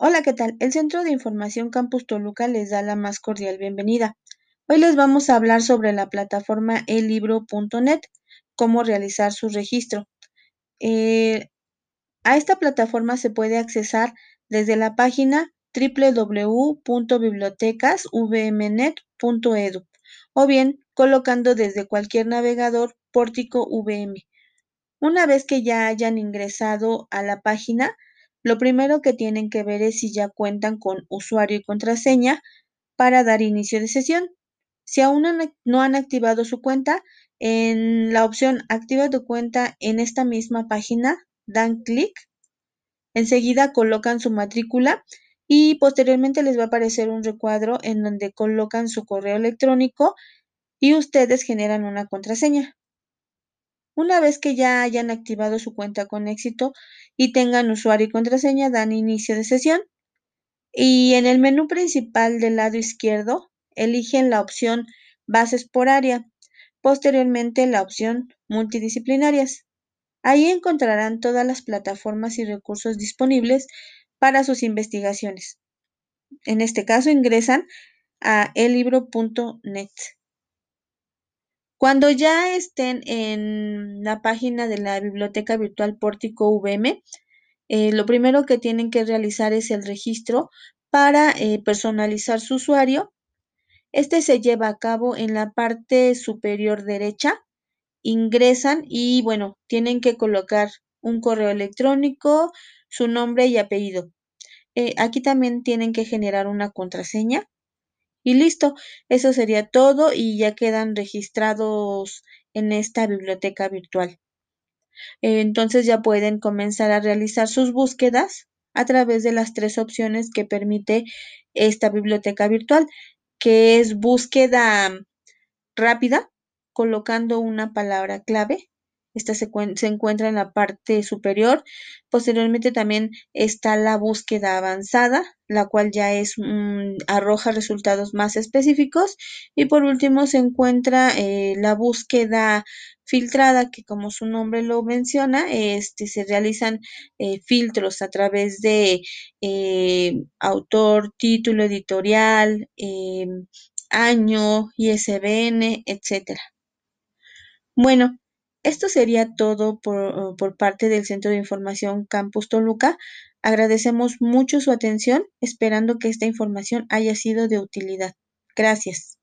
Hola, ¿qué tal? El Centro de Información Campus Toluca les da la más cordial bienvenida. Hoy les vamos a hablar sobre la plataforma elibro.net, cómo realizar su registro. Eh, a esta plataforma se puede accesar desde la página www.bibliotecasvmnet.edu o bien colocando desde cualquier navegador Pórtico VM. Una vez que ya hayan ingresado a la página, lo primero que tienen que ver es si ya cuentan con usuario y contraseña para dar inicio de sesión. Si aún no han activado su cuenta, en la opción Activa tu cuenta en esta misma página, dan clic, enseguida colocan su matrícula y posteriormente les va a aparecer un recuadro en donde colocan su correo electrónico y ustedes generan una contraseña. Una vez que ya hayan activado su cuenta con éxito y tengan usuario y contraseña, dan inicio de sesión. Y en el menú principal del lado izquierdo, eligen la opción Bases por área, posteriormente la opción Multidisciplinarias. Ahí encontrarán todas las plataformas y recursos disponibles para sus investigaciones. En este caso ingresan a elibro.net. Cuando ya estén en la página de la biblioteca virtual Pórtico VM, eh, lo primero que tienen que realizar es el registro para eh, personalizar su usuario. Este se lleva a cabo en la parte superior derecha. Ingresan y bueno, tienen que colocar un correo electrónico, su nombre y apellido. Eh, aquí también tienen que generar una contraseña y listo, eso sería todo y ya quedan registrados en esta biblioteca virtual. Entonces ya pueden comenzar a realizar sus búsquedas a través de las tres opciones que permite esta biblioteca virtual, que es búsqueda rápida, colocando una palabra clave, esta se, encuentra en la parte superior. Posteriormente también está la búsqueda avanzada, la cual ya es mm, arroja resultados más específicos. Y por último se encuentra eh, la búsqueda filtrada, que como su nombre lo menciona, este, se realizan eh, filtros a través de eh, autor, título editorial, año, ISBN, etcétera. Bueno, esto sería todo por, parte del Centro de Información Campus Toluca. Agradecemos mucho su atención, esperando que esta información haya sido de utilidad. Gracias.